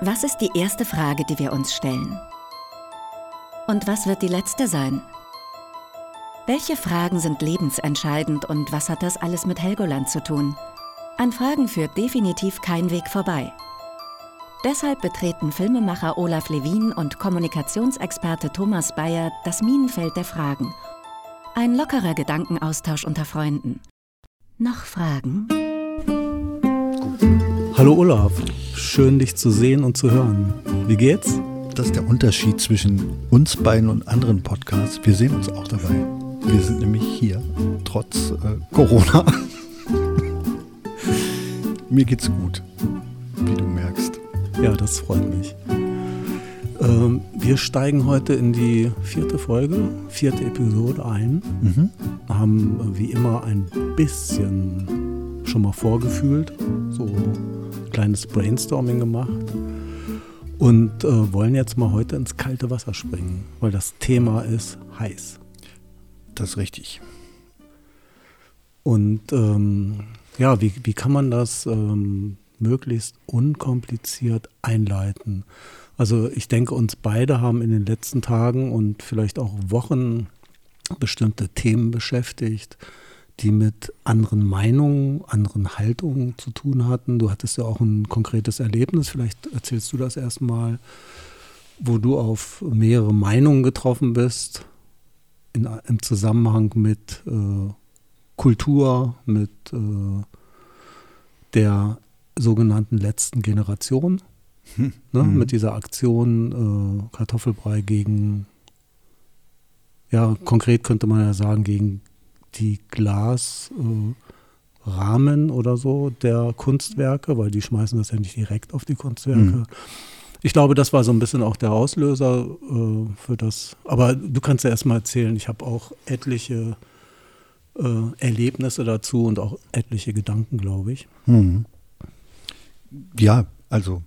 Was ist die erste Frage, die wir uns stellen? Und was wird die letzte sein? Welche Fragen sind lebensentscheidend und was hat das alles mit Helgoland zu tun? An Fragen führt definitiv kein Weg vorbei. Deshalb betreten Filmemacher Olaf Levin und Kommunikationsexperte Thomas Bayer das Minenfeld der Fragen. Ein lockerer Gedankenaustausch unter Freunden. Noch Fragen? Hallo Olaf, schön dich zu sehen und zu hören. Wie geht's? Das ist der Unterschied zwischen uns beiden und anderen Podcasts. Wir sehen uns auch dabei. Wir sind nämlich hier, trotz äh, Corona. Mir geht's gut, wie du merkst. Ja, das freut mich. Ähm, wir steigen heute in die vierte Folge, vierte Episode ein. Mhm. Haben wie immer ein bisschen schon mal vorgefühlt, so kleines Brainstorming gemacht und äh, wollen jetzt mal heute ins kalte Wasser springen, weil das Thema ist heiß. Das ist richtig. Und ähm, ja, wie, wie kann man das ähm, möglichst unkompliziert einleiten? Also ich denke, uns beide haben in den letzten Tagen und vielleicht auch Wochen bestimmte Themen beschäftigt die mit anderen Meinungen, anderen Haltungen zu tun hatten. Du hattest ja auch ein konkretes Erlebnis, vielleicht erzählst du das erstmal, wo du auf mehrere Meinungen getroffen bist in, im Zusammenhang mit äh, Kultur, mit äh, der sogenannten letzten Generation, hm. ne, mhm. mit dieser Aktion äh, Kartoffelbrei gegen, ja, konkret könnte man ja sagen, gegen die Glasrahmen äh, oder so der Kunstwerke, weil die schmeißen das ja nicht direkt auf die Kunstwerke. Mhm. Ich glaube, das war so ein bisschen auch der Auslöser äh, für das. Aber du kannst ja erstmal erzählen, ich habe auch etliche äh, Erlebnisse dazu und auch etliche Gedanken, glaube ich. Mhm. Ja, also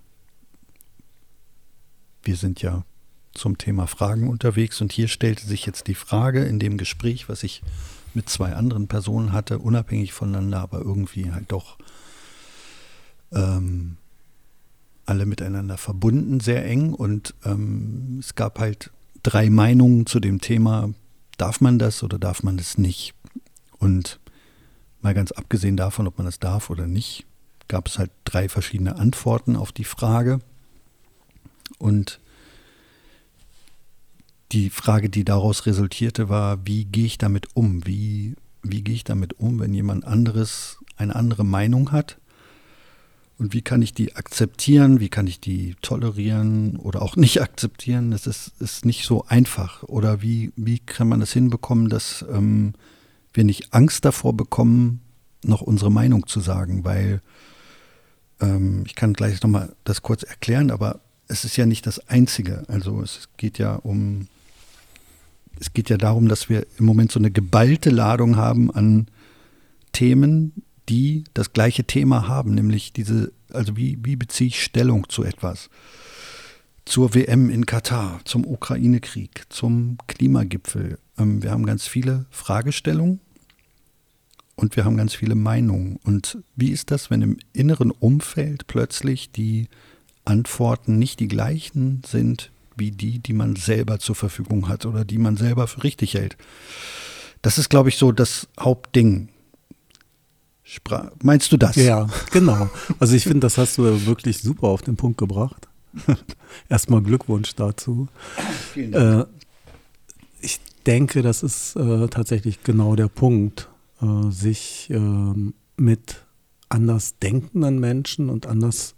wir sind ja zum Thema Fragen unterwegs und hier stellte sich jetzt die Frage in dem Gespräch, was ich mit zwei anderen Personen hatte, unabhängig voneinander, aber irgendwie halt doch ähm, alle miteinander verbunden, sehr eng. Und ähm, es gab halt drei Meinungen zu dem Thema, darf man das oder darf man das nicht? Und mal ganz abgesehen davon, ob man das darf oder nicht, gab es halt drei verschiedene Antworten auf die Frage. Und die Frage, die daraus resultierte, war, wie gehe ich damit um? Wie, wie gehe ich damit um, wenn jemand anderes eine andere Meinung hat? Und wie kann ich die akzeptieren? Wie kann ich die tolerieren oder auch nicht akzeptieren? Das ist, ist nicht so einfach. Oder wie, wie kann man das hinbekommen, dass ähm, wir nicht Angst davor bekommen, noch unsere Meinung zu sagen? Weil ähm, ich kann gleich nochmal das kurz erklären, aber es ist ja nicht das Einzige. Also es geht ja um es geht ja darum, dass wir im Moment so eine geballte Ladung haben an Themen, die das gleiche Thema haben, nämlich diese, also wie, wie beziehe ich Stellung zu etwas? Zur WM in Katar, zum Ukraine-Krieg, zum Klimagipfel. Ähm, wir haben ganz viele Fragestellungen und wir haben ganz viele Meinungen. Und wie ist das, wenn im inneren Umfeld plötzlich die Antworten nicht die gleichen sind wie die, die man selber zur Verfügung hat oder die man selber für richtig hält. Das ist, glaube ich, so das Hauptding. Spra Meinst du das? Ja, genau. Also ich finde, das hast du wirklich super auf den Punkt gebracht. Erstmal Glückwunsch dazu. Vielen Dank. Äh, ich denke, das ist äh, tatsächlich genau der Punkt, äh, sich ähm, mit anders denkenden Menschen und anders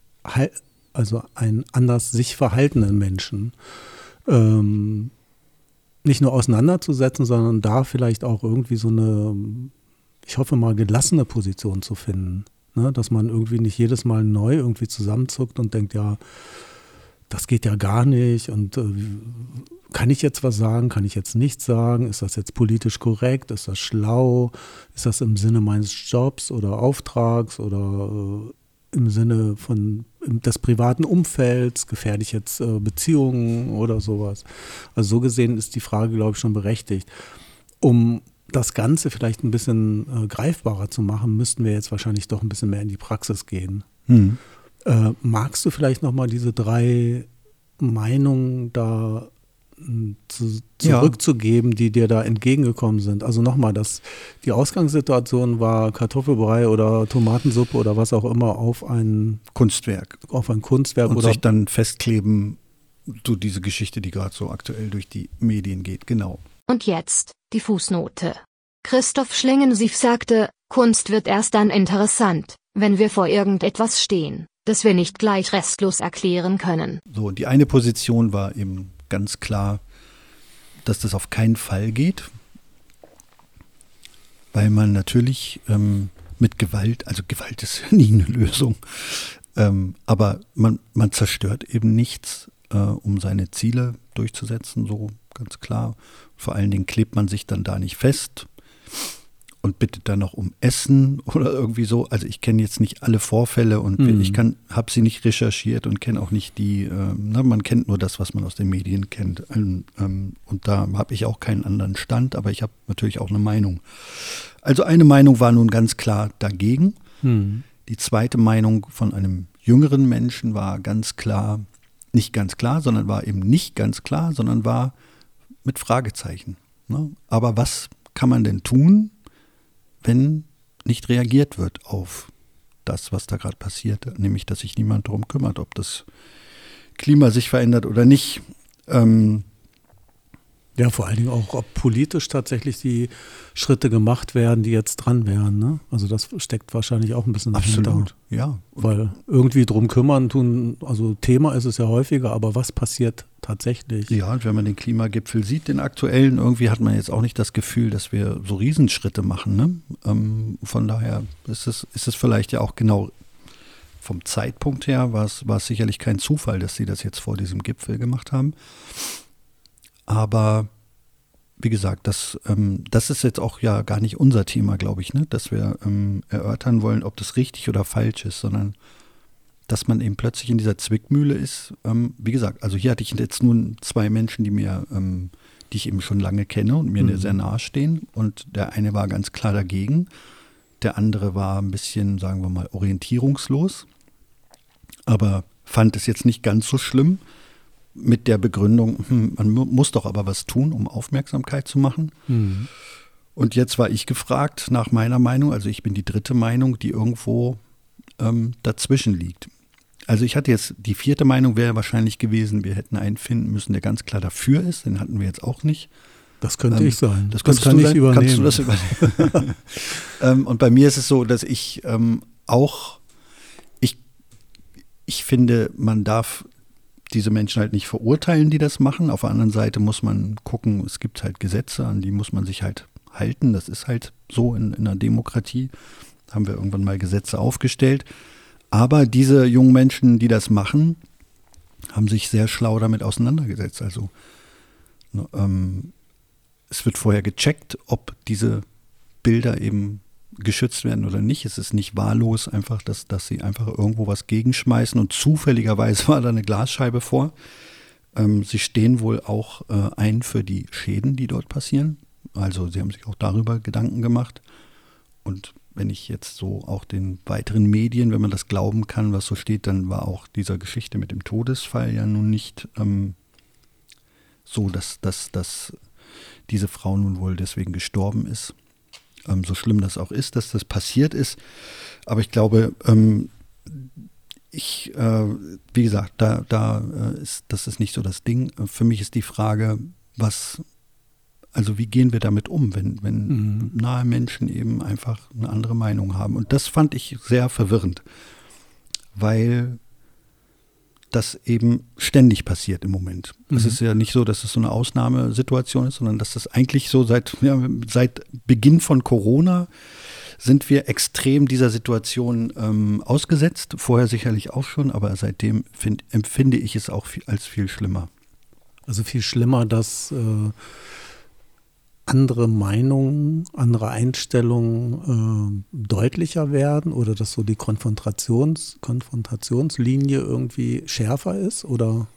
also einen anders sich verhaltenden Menschen ähm, nicht nur auseinanderzusetzen, sondern da vielleicht auch irgendwie so eine, ich hoffe mal, gelassene Position zu finden. Ne? Dass man irgendwie nicht jedes Mal neu irgendwie zusammenzuckt und denkt, ja, das geht ja gar nicht und äh, kann ich jetzt was sagen, kann ich jetzt nichts sagen, ist das jetzt politisch korrekt, ist das schlau, ist das im Sinne meines Jobs oder Auftrags oder äh, im Sinne von des privaten Umfelds, gefährde ich jetzt äh, Beziehungen oder sowas. Also so gesehen ist die Frage, glaube ich, schon berechtigt. Um das Ganze vielleicht ein bisschen äh, greifbarer zu machen, müssten wir jetzt wahrscheinlich doch ein bisschen mehr in die Praxis gehen. Mhm. Äh, magst du vielleicht nochmal diese drei Meinungen da hm, zu, zurückzugeben, ja. die dir da entgegengekommen sind. Also nochmal, dass die Ausgangssituation war Kartoffelbrei oder Tomatensuppe oder was auch immer auf ein Kunstwerk. Auf ein Kunstwerk und oder sich dann festkleben, so diese Geschichte, die gerade so aktuell durch die Medien geht, genau. Und jetzt die Fußnote. Christoph Schlingensief sagte, Kunst wird erst dann interessant, wenn wir vor irgendetwas stehen, das wir nicht gleich restlos erklären können. So, die eine Position war eben ganz klar, dass das auf keinen Fall geht, weil man natürlich ähm, mit Gewalt, also Gewalt ist nie eine Lösung, ähm, aber man, man zerstört eben nichts, äh, um seine Ziele durchzusetzen, so ganz klar. Vor allen Dingen klebt man sich dann da nicht fest und bittet dann noch um Essen oder irgendwie so. Also ich kenne jetzt nicht alle Vorfälle und mhm. ich kann, habe sie nicht recherchiert und kenne auch nicht die, äh, na, man kennt nur das, was man aus den Medien kennt. Ähm, ähm, und da habe ich auch keinen anderen Stand, aber ich habe natürlich auch eine Meinung. Also eine Meinung war nun ganz klar dagegen. Mhm. Die zweite Meinung von einem jüngeren Menschen war ganz klar, nicht ganz klar, sondern war eben nicht ganz klar, sondern war mit Fragezeichen. Ne? Aber was kann man denn tun, wenn nicht reagiert wird auf das, was da gerade passiert, nämlich dass sich niemand darum kümmert, ob das Klima sich verändert oder nicht. Ähm, ja, vor allen Dingen auch, ob politisch tatsächlich die Schritte gemacht werden, die jetzt dran wären. Ne? Also das steckt wahrscheinlich auch ein bisschen Absolut, dahinter. ja. Weil irgendwie drum kümmern tun, also Thema ist es ja häufiger, aber was passiert tatsächlich? Ja, und wenn man den Klimagipfel sieht, den aktuellen, irgendwie hat man jetzt auch nicht das Gefühl, dass wir so Riesenschritte machen. Ne? Ähm, von daher ist es, ist es vielleicht ja auch genau vom Zeitpunkt her, war es, war es sicherlich kein Zufall, dass sie das jetzt vor diesem Gipfel gemacht haben. Aber wie gesagt, das, ähm, das ist jetzt auch ja gar nicht unser Thema, glaube ich, ne? dass wir ähm, erörtern wollen, ob das richtig oder falsch ist, sondern dass man eben plötzlich in dieser Zwickmühle ist. Ähm, wie gesagt, also hier hatte ich jetzt nun zwei Menschen, die mir, ähm, die ich eben schon lange kenne und mir mhm. sehr nahe stehen. Und der eine war ganz klar dagegen, der andere war ein bisschen, sagen wir mal, orientierungslos, aber fand es jetzt nicht ganz so schlimm mit der Begründung, hm, man muss doch aber was tun, um Aufmerksamkeit zu machen. Mhm. Und jetzt war ich gefragt nach meiner Meinung, also ich bin die dritte Meinung, die irgendwo ähm, dazwischen liegt. Also ich hatte jetzt, die vierte Meinung wäre wahrscheinlich gewesen, wir hätten einen finden müssen, der ganz klar dafür ist, den hatten wir jetzt auch nicht. Das könnte ähm, ich sein. Das, das kann ich sein? übernehmen. Kannst du das übernehmen? ähm, und bei mir ist es so, dass ich ähm, auch, ich, ich finde, man darf diese Menschen halt nicht verurteilen, die das machen. Auf der anderen Seite muss man gucken, es gibt halt Gesetze, an die muss man sich halt halten. Das ist halt so in, in einer Demokratie. Haben wir irgendwann mal Gesetze aufgestellt. Aber diese jungen Menschen, die das machen, haben sich sehr schlau damit auseinandergesetzt. Also ne, ähm, es wird vorher gecheckt, ob diese Bilder eben geschützt werden oder nicht. Es ist nicht wahllos einfach, dass, dass sie einfach irgendwo was gegenschmeißen und zufälligerweise war da eine Glasscheibe vor. Ähm, sie stehen wohl auch äh, ein für die Schäden, die dort passieren. Also sie haben sich auch darüber Gedanken gemacht. Und wenn ich jetzt so auch den weiteren Medien, wenn man das glauben kann, was so steht, dann war auch dieser Geschichte mit dem Todesfall ja nun nicht ähm, so, dass, dass, dass diese Frau nun wohl deswegen gestorben ist ähm, so schlimm das auch ist, dass das passiert ist. Aber ich glaube, ähm, ich, äh, wie gesagt, da, da äh, ist, das ist nicht so das Ding. Für mich ist die Frage, was, also wie gehen wir damit um, wenn, wenn mhm. nahe Menschen eben einfach eine andere Meinung haben. Und das fand ich sehr verwirrend, weil das eben ständig passiert im Moment. Mhm. Es ist ja nicht so, dass es so eine Ausnahmesituation ist, sondern dass das eigentlich so seit, ja, seit Beginn von Corona sind wir extrem dieser Situation ähm, ausgesetzt. Vorher sicherlich auch schon, aber seitdem find, empfinde ich es auch viel, als viel schlimmer. Also viel schlimmer, dass äh, andere Meinungen, andere Einstellungen äh, deutlicher werden oder dass so die Konfrontations, Konfrontationslinie irgendwie schärfer ist oder?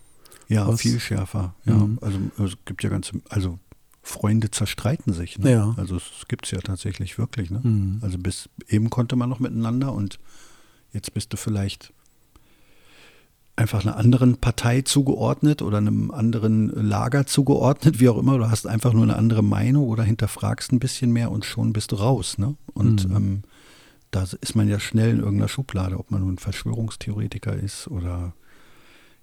Ja, was? viel schärfer. Ja, mhm. also es gibt ja ganze, also Freunde zerstreiten sich. Ne? Ja. Also es gibt es ja tatsächlich wirklich. Ne? Mhm. Also bis eben konnte man noch miteinander und jetzt bist du vielleicht einfach einer anderen Partei zugeordnet oder einem anderen Lager zugeordnet, wie auch immer. Du hast einfach nur eine andere Meinung oder hinterfragst ein bisschen mehr und schon bist du raus. Ne? Und mhm. ähm, da ist man ja schnell in irgendeiner Schublade, ob man nun Verschwörungstheoretiker ist oder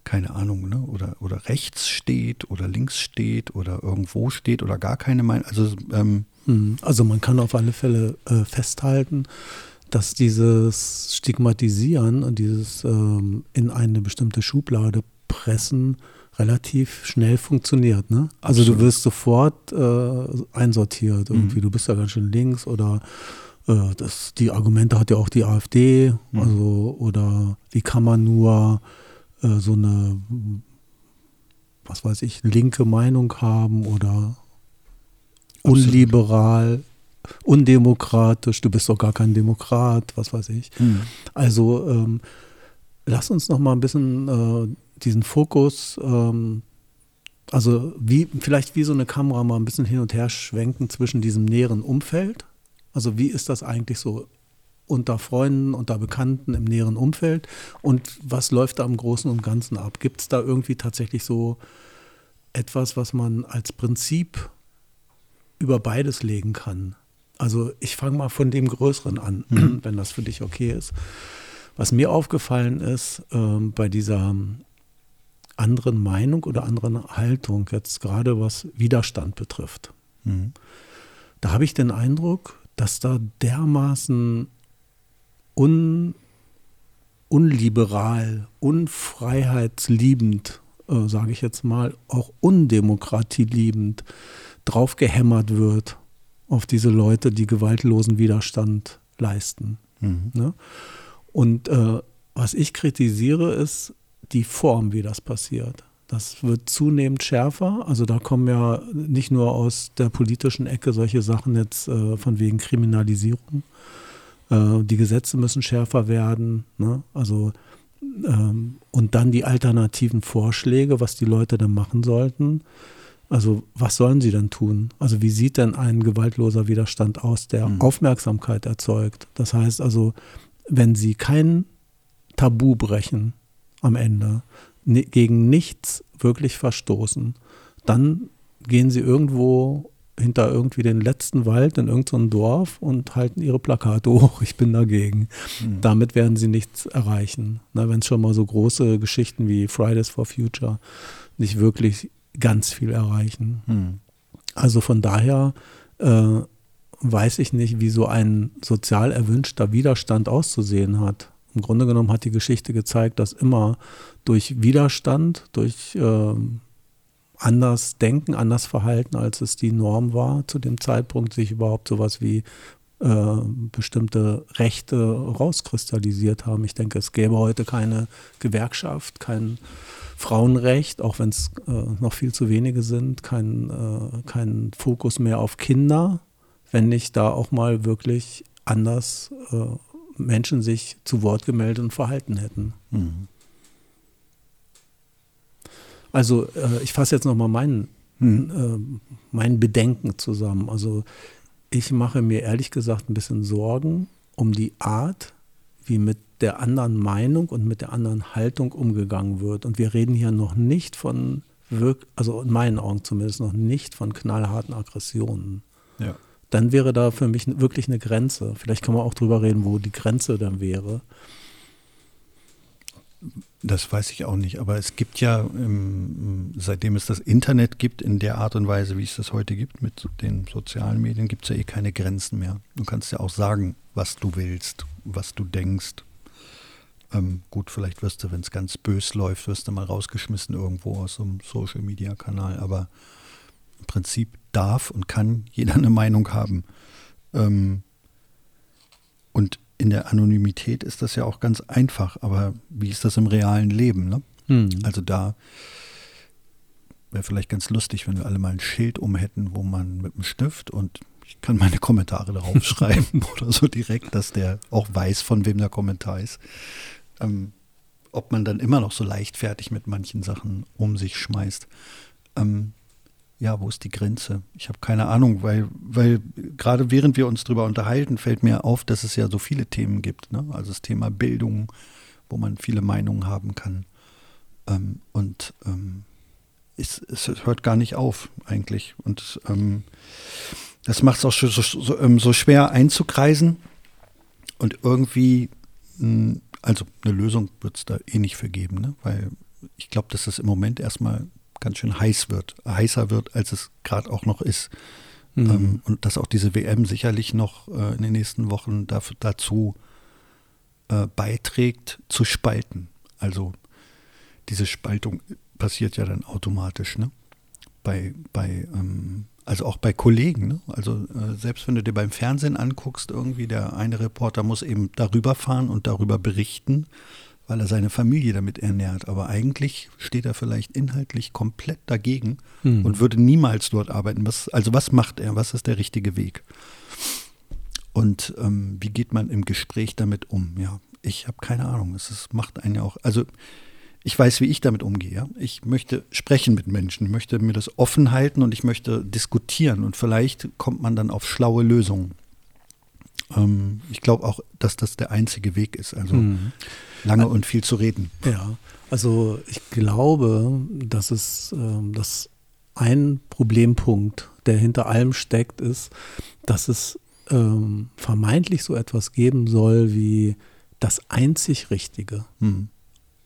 keine Ahnung, ne? oder, oder rechts steht oder links steht oder irgendwo steht oder gar keine Meinung. Also, ähm, mhm. also man kann auf alle Fälle äh, festhalten, dass dieses Stigmatisieren und dieses ähm, in eine bestimmte Schublade pressen relativ schnell funktioniert. Ne? Also Absolut. du wirst sofort äh, einsortiert irgendwie. Mhm. Du bist ja ganz schön links oder äh, das, die Argumente hat ja auch die AfD. Mhm. Also oder wie kann man nur äh, so eine was weiß ich, linke Meinung haben oder Absolut. unliberal undemokratisch, du bist doch gar kein Demokrat, was weiß ich. Mhm. Also ähm, lass uns noch mal ein bisschen äh, diesen Fokus, ähm, also wie vielleicht wie so eine Kamera mal ein bisschen hin und her schwenken zwischen diesem näheren Umfeld. Also wie ist das eigentlich so unter Freunden, unter Bekannten im näheren Umfeld und was läuft da im Großen und Ganzen ab? Gibt es da irgendwie tatsächlich so etwas, was man als Prinzip über beides legen kann? Also ich fange mal von dem Größeren an, mhm. wenn das für dich okay ist. Was mir aufgefallen ist ähm, bei dieser anderen Meinung oder anderen Haltung, jetzt gerade was Widerstand betrifft, mhm. da habe ich den Eindruck, dass da dermaßen un, unliberal, unfreiheitsliebend, äh, sage ich jetzt mal, auch undemokratieliebend draufgehämmert wird auf diese Leute, die gewaltlosen Widerstand leisten. Mhm. Ne? Und äh, was ich kritisiere, ist die Form, wie das passiert. Das wird zunehmend schärfer. Also da kommen ja nicht nur aus der politischen Ecke solche Sachen jetzt äh, von wegen Kriminalisierung. Äh, die Gesetze müssen schärfer werden. Ne? Also ähm, und dann die alternativen Vorschläge, was die Leute dann machen sollten. Also was sollen sie denn tun? Also wie sieht denn ein gewaltloser Widerstand aus, der mhm. Aufmerksamkeit erzeugt? Das heißt also, wenn sie kein Tabu brechen am Ende, gegen nichts wirklich verstoßen, dann gehen sie irgendwo hinter irgendwie den letzten Wald in irgendein Dorf und halten ihre Plakate hoch, ich bin dagegen. Mhm. Damit werden sie nichts erreichen. Wenn es schon mal so große Geschichten wie Fridays for Future nicht wirklich ganz viel erreichen. Hm. Also von daher äh, weiß ich nicht, wie so ein sozial erwünschter Widerstand auszusehen hat. Im Grunde genommen hat die Geschichte gezeigt, dass immer durch Widerstand, durch äh, anders denken, anders verhalten, als es die Norm war zu dem Zeitpunkt, sich überhaupt sowas wie äh, bestimmte Rechte rauskristallisiert haben. Ich denke, es gäbe heute keine Gewerkschaft, kein Frauenrecht, auch wenn es äh, noch viel zu wenige sind, kein, äh, kein Fokus mehr auf Kinder, wenn nicht da auch mal wirklich anders äh, Menschen sich zu Wort gemeldet und verhalten hätten. Mhm. Also äh, ich fasse jetzt nochmal mein, mhm. mein Bedenken zusammen. Also ich mache mir ehrlich gesagt ein bisschen Sorgen um die Art, wie mit der anderen Meinung und mit der anderen Haltung umgegangen wird. Und wir reden hier noch nicht von, also in meinen Augen zumindest noch nicht von knallharten Aggressionen. Ja. Dann wäre da für mich wirklich eine Grenze. Vielleicht kann man auch drüber reden, wo die Grenze dann wäre. Das weiß ich auch nicht, aber es gibt ja, ähm, seitdem es das Internet gibt, in der Art und Weise, wie es das heute gibt, mit den sozialen Medien, gibt es ja eh keine Grenzen mehr. Du kannst ja auch sagen, was du willst, was du denkst. Ähm, gut, vielleicht wirst du, wenn es ganz bös läuft, wirst du mal rausgeschmissen irgendwo aus so einem Social-Media-Kanal, aber im Prinzip darf und kann jeder eine Meinung haben. Ähm, und in der Anonymität ist das ja auch ganz einfach, aber wie ist das im realen Leben? Ne? Hm. Also da wäre vielleicht ganz lustig, wenn wir alle mal ein Schild um hätten, wo man mit einem Stift und ich kann meine Kommentare darauf schreiben oder so direkt, dass der auch weiß, von wem der Kommentar ist. Ähm, ob man dann immer noch so leichtfertig mit manchen Sachen um sich schmeißt. Ähm, ja, wo ist die Grenze? Ich habe keine Ahnung, weil, weil gerade während wir uns darüber unterhalten, fällt mir auf, dass es ja so viele Themen gibt. Ne? Also das Thema Bildung, wo man viele Meinungen haben kann. Ähm, und ähm, es, es, hört gar nicht auf eigentlich. Und ähm, das macht es auch so, so, ähm, so, schwer einzukreisen. Und irgendwie, hm, also eine Lösung wird es da eh nicht für geben, ne? weil ich glaube, dass das im Moment erstmal ganz schön heiß wird, heißer wird, als es gerade auch noch ist. Mhm. Ähm, und dass auch diese WM sicherlich noch äh, in den nächsten Wochen dafür, dazu äh, beiträgt, zu spalten. Also diese Spaltung passiert ja dann automatisch, ne? Bei, bei ähm, also auch bei Kollegen, ne? Also äh, selbst wenn du dir beim Fernsehen anguckst, irgendwie der eine Reporter muss eben darüber fahren und darüber berichten, weil er seine Familie damit ernährt. Aber eigentlich steht er vielleicht inhaltlich komplett dagegen mhm. und würde niemals dort arbeiten. Was, also was macht er? Was ist der richtige Weg? Und ähm, wie geht man im Gespräch damit um? Ja, ich habe keine Ahnung. Es ist, macht einen ja auch. Also ich weiß, wie ich damit umgehe. Ich möchte sprechen mit Menschen, ich möchte mir das offen halten und ich möchte diskutieren und vielleicht kommt man dann auf schlaue Lösungen. Ähm, ich glaube auch, dass das der einzige Weg ist, also mhm. lange und viel zu reden. Ja, also ich glaube, dass es ähm, dass ein Problempunkt, der hinter allem steckt, ist, dass es ähm, vermeintlich so etwas geben soll wie das einzig Richtige. Mhm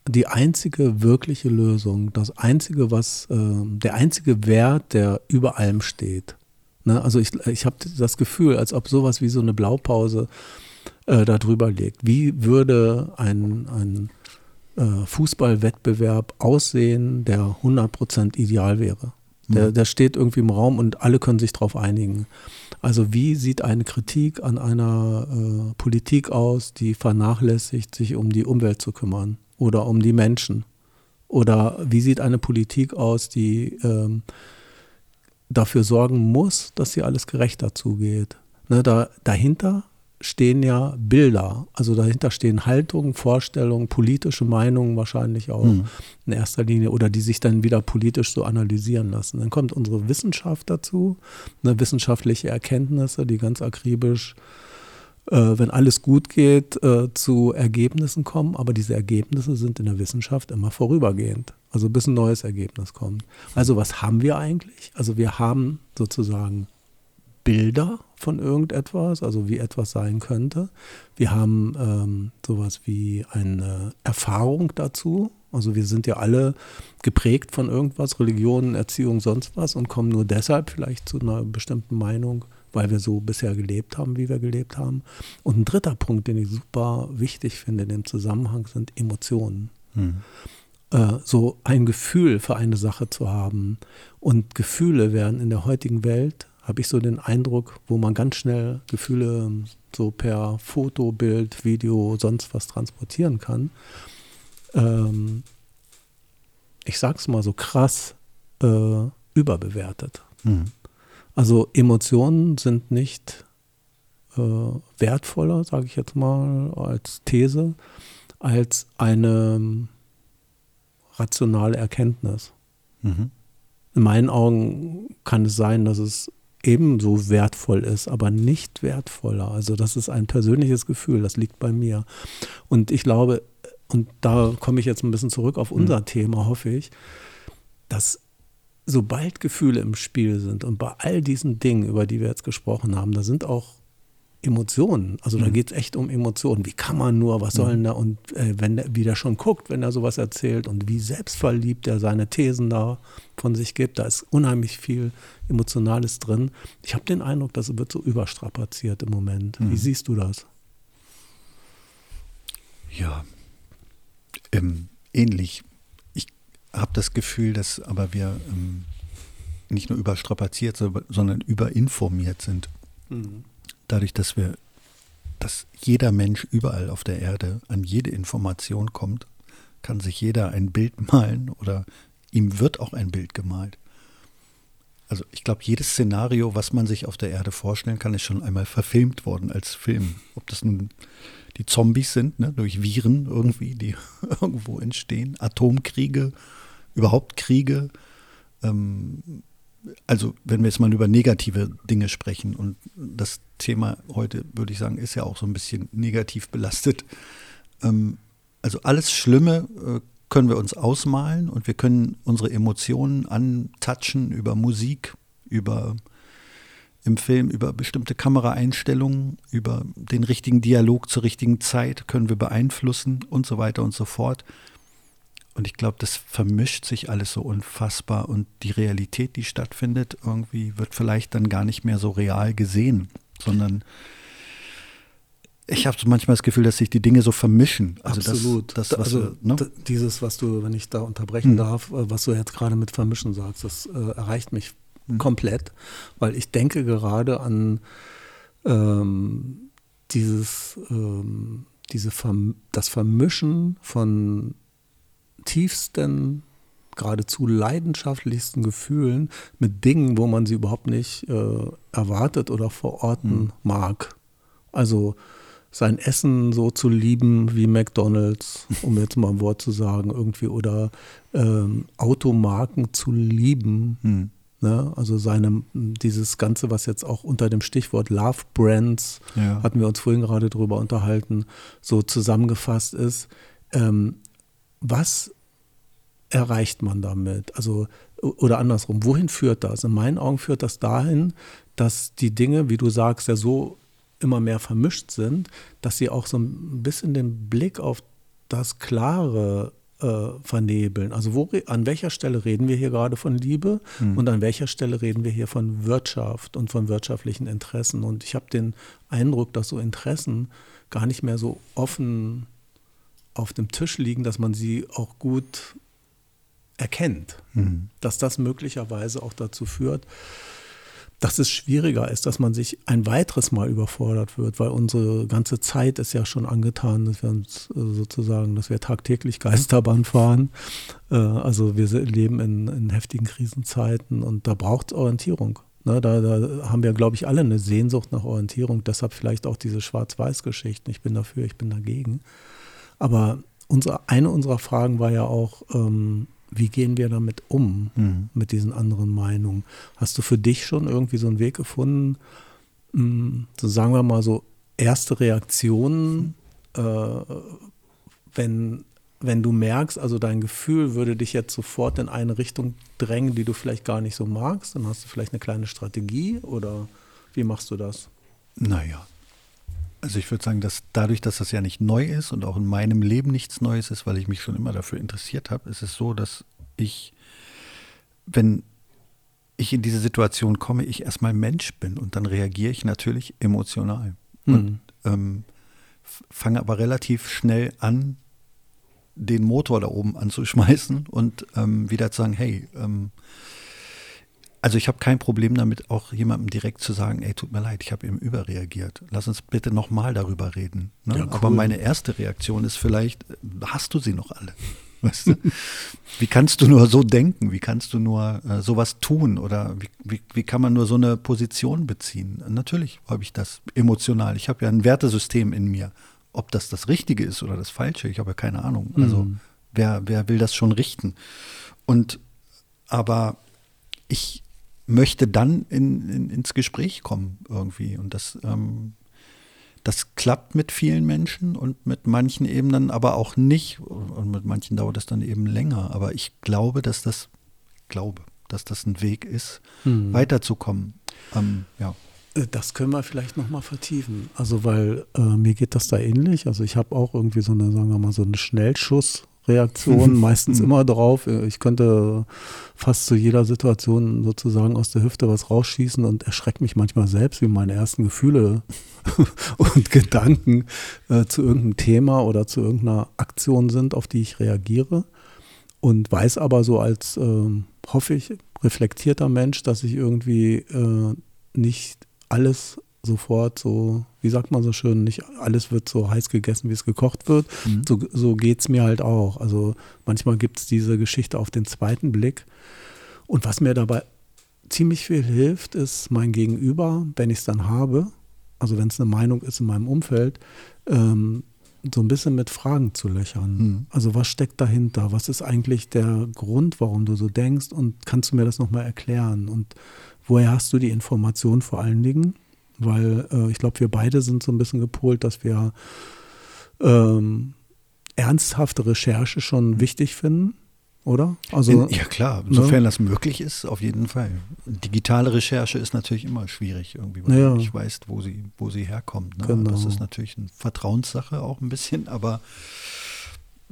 die einzige wirkliche Lösung, das einzige, was, äh, der einzige Wert, der über allem steht. Ne? Also ich, ich habe das Gefühl, als ob sowas wie so eine Blaupause äh, da drüber liegt. Wie würde ein, ein äh, Fußballwettbewerb aussehen, der 100% ideal wäre? Der, der steht irgendwie im Raum und alle können sich darauf einigen. Also wie sieht eine Kritik an einer äh, Politik aus, die vernachlässigt, sich um die Umwelt zu kümmern? Oder um die Menschen? Oder wie sieht eine Politik aus, die ähm, dafür sorgen muss, dass hier alles gerechter zugeht? Ne, da, dahinter stehen ja Bilder, also dahinter stehen Haltungen, Vorstellungen, politische Meinungen wahrscheinlich auch mhm. in erster Linie oder die sich dann wieder politisch so analysieren lassen. Dann kommt unsere Wissenschaft dazu, ne, wissenschaftliche Erkenntnisse, die ganz akribisch wenn alles gut geht, äh, zu Ergebnissen kommen. Aber diese Ergebnisse sind in der Wissenschaft immer vorübergehend. Also bis ein neues Ergebnis kommt. Also was haben wir eigentlich? Also wir haben sozusagen Bilder von irgendetwas, also wie etwas sein könnte. Wir haben ähm, sowas wie eine Erfahrung dazu. Also wir sind ja alle geprägt von irgendwas, Religion, Erziehung, sonst was und kommen nur deshalb vielleicht zu einer bestimmten Meinung weil wir so bisher gelebt haben, wie wir gelebt haben. Und ein dritter Punkt, den ich super wichtig finde in dem Zusammenhang, sind Emotionen. Mhm. Äh, so ein Gefühl für eine Sache zu haben. Und Gefühle werden in der heutigen Welt, habe ich so den Eindruck, wo man ganz schnell Gefühle so per Foto, Bild, Video, sonst was transportieren kann. Ähm, ich sag's mal so krass, äh, überbewertet. Mhm. Also Emotionen sind nicht äh, wertvoller, sage ich jetzt mal als These, als eine ähm, rationale Erkenntnis. Mhm. In meinen Augen kann es sein, dass es ebenso wertvoll ist, aber nicht wertvoller. Also das ist ein persönliches Gefühl, das liegt bei mir. Und ich glaube, und da komme ich jetzt ein bisschen zurück auf unser mhm. Thema, hoffe ich, dass sobald Gefühle im Spiel sind und bei all diesen Dingen, über die wir jetzt gesprochen haben, da sind auch Emotionen. Also da mhm. geht es echt um Emotionen. Wie kann man nur, was soll denn da? Und äh, wenn der, wie der schon guckt, wenn er sowas erzählt und wie selbstverliebt er seine Thesen da von sich gibt, da ist unheimlich viel Emotionales drin. Ich habe den Eindruck, das wird so überstrapaziert im Moment. Mhm. Wie siehst du das? Ja, ähm, ähnlich habe das Gefühl, dass aber wir ähm, nicht nur überstrapaziert, sondern überinformiert sind. Mhm. Dadurch, dass wir, dass jeder Mensch überall auf der Erde an jede Information kommt, kann sich jeder ein Bild malen oder ihm wird auch ein Bild gemalt. Also ich glaube, jedes Szenario, was man sich auf der Erde vorstellen kann, ist schon einmal verfilmt worden als Film. Ob das nun die Zombies sind, ne, durch Viren irgendwie, die irgendwo entstehen, Atomkriege, überhaupt Kriege. Ähm, also wenn wir jetzt mal über negative Dinge sprechen und das Thema heute, würde ich sagen, ist ja auch so ein bisschen negativ belastet. Ähm, also alles Schlimme äh, können wir uns ausmalen und wir können unsere Emotionen antatschen über Musik, über im Film, über bestimmte Kameraeinstellungen, über den richtigen Dialog zur richtigen Zeit können wir beeinflussen und so weiter und so fort. Und ich glaube, das vermischt sich alles so unfassbar und die Realität, die stattfindet, irgendwie wird vielleicht dann gar nicht mehr so real gesehen, sondern ich habe so manchmal das Gefühl, dass sich die Dinge so vermischen. Also Absolut. Das, das, was also wir, ne? dieses, was du, wenn ich da unterbrechen hm. darf, äh, was du jetzt gerade mit Vermischen sagst, das äh, erreicht mich hm. komplett, weil ich denke gerade an ähm, dieses, ähm, diese Verm das Vermischen von tiefsten, geradezu leidenschaftlichsten Gefühlen mit Dingen, wo man sie überhaupt nicht äh, erwartet oder verorten hm. mag. Also sein Essen so zu lieben wie McDonald's, um jetzt mal ein Wort zu sagen, irgendwie, oder ähm, Automarken zu lieben. Hm. Ne? Also seine, dieses Ganze, was jetzt auch unter dem Stichwort Love Brands, ja. hatten wir uns vorhin gerade drüber unterhalten, so zusammengefasst ist. Ähm, was erreicht man damit? Also, oder andersrum, wohin führt das? In meinen Augen führt das dahin, dass die Dinge, wie du sagst, ja so immer mehr vermischt sind, dass sie auch so ein bisschen den Blick auf das Klare äh, vernebeln. Also wo, an welcher Stelle reden wir hier gerade von Liebe mhm. und an welcher Stelle reden wir hier von Wirtschaft und von wirtschaftlichen Interessen. Und ich habe den Eindruck, dass so Interessen gar nicht mehr so offen auf dem Tisch liegen, dass man sie auch gut erkennt. Mhm. Dass das möglicherweise auch dazu führt, dass es schwieriger ist, dass man sich ein weiteres Mal überfordert wird, weil unsere ganze Zeit ist ja schon angetan, dass wir uns äh, sozusagen, dass wir tagtäglich Geisterbahn fahren. Äh, also wir leben in, in heftigen Krisenzeiten und da braucht es Orientierung. Ne, da, da, haben wir, glaube ich, alle eine Sehnsucht nach Orientierung. Deshalb vielleicht auch diese Schwarz-Weiß-Geschichten. Ich bin dafür, ich bin dagegen. Aber unsere, eine unserer Fragen war ja auch, ähm, wie gehen wir damit um, mhm. mit diesen anderen Meinungen? Hast du für dich schon irgendwie so einen Weg gefunden, mh, hm, so sagen wir mal so erste Reaktionen, äh, wenn, wenn du merkst, also dein Gefühl würde dich jetzt sofort in eine Richtung drängen, die du vielleicht gar nicht so magst, dann hast du vielleicht eine kleine Strategie oder wie machst du das? Naja, also ich würde sagen, dass dadurch, dass das ja nicht neu ist und auch in meinem Leben nichts Neues ist, weil ich mich schon immer dafür interessiert habe, ist es so, dass ich, wenn ich in diese Situation komme, ich erstmal Mensch bin und dann reagiere ich natürlich emotional. Mhm. Und ähm, fange aber relativ schnell an, den Motor da oben anzuschmeißen und ähm, wieder zu sagen, hey, ähm, also ich habe kein Problem damit, auch jemandem direkt zu sagen, ey, tut mir leid, ich habe eben überreagiert. Lass uns bitte nochmal darüber reden. Ne? Ja, cool. Aber meine erste Reaktion ist vielleicht, hast du sie noch alle? Weißt du? wie kannst du nur so denken? Wie kannst du nur äh, sowas tun? Oder wie, wie, wie, kann man nur so eine Position beziehen? Natürlich habe ich das emotional. Ich habe ja ein Wertesystem in mir. Ob das das Richtige ist oder das Falsche, ich habe ja keine Ahnung. Also mhm. wer, wer will das schon richten? Und aber ich möchte dann in, in, ins Gespräch kommen irgendwie. Und das, ähm, das klappt mit vielen Menschen und mit manchen eben dann aber auch nicht. Und mit manchen dauert das dann eben länger. Aber ich glaube, dass das, glaube, dass das ein Weg ist, hm. weiterzukommen. Ähm, ja. Äh, das können wir vielleicht nochmal vertiefen. Also, weil äh, mir geht das da ähnlich. Also, ich habe auch irgendwie so eine, sagen wir mal, so eine Schnellschuss- Reaktion meistens immer drauf. Ich könnte fast zu jeder Situation sozusagen aus der Hüfte was rausschießen und erschrecke mich manchmal selbst, wie meine ersten Gefühle und Gedanken äh, zu irgendeinem Thema oder zu irgendeiner Aktion sind, auf die ich reagiere. Und weiß aber so als, äh, hoffe ich, reflektierter Mensch, dass ich irgendwie äh, nicht alles sofort so, wie sagt man so schön, nicht alles wird so heiß gegessen, wie es gekocht wird. Mhm. So, so geht es mir halt auch. Also manchmal gibt es diese Geschichte auf den zweiten Blick. Und was mir dabei ziemlich viel hilft, ist mein Gegenüber, wenn ich es dann habe, also wenn es eine Meinung ist in meinem Umfeld, ähm, so ein bisschen mit Fragen zu löchern. Mhm. Also was steckt dahinter? Was ist eigentlich der Grund, warum du so denkst? Und kannst du mir das nochmal erklären? Und woher hast du die Information vor allen Dingen? Weil äh, ich glaube, wir beide sind so ein bisschen gepolt, dass wir ähm, ernsthafte Recherche schon wichtig finden, oder? Also, In, ja klar, insofern ne? das möglich ist, auf jeden Fall. Digitale Recherche ist natürlich immer schwierig irgendwie, weil ja. du nicht weißt, wo sie, wo sie herkommt. Ne? Genau. Das ist natürlich eine Vertrauenssache auch ein bisschen, aber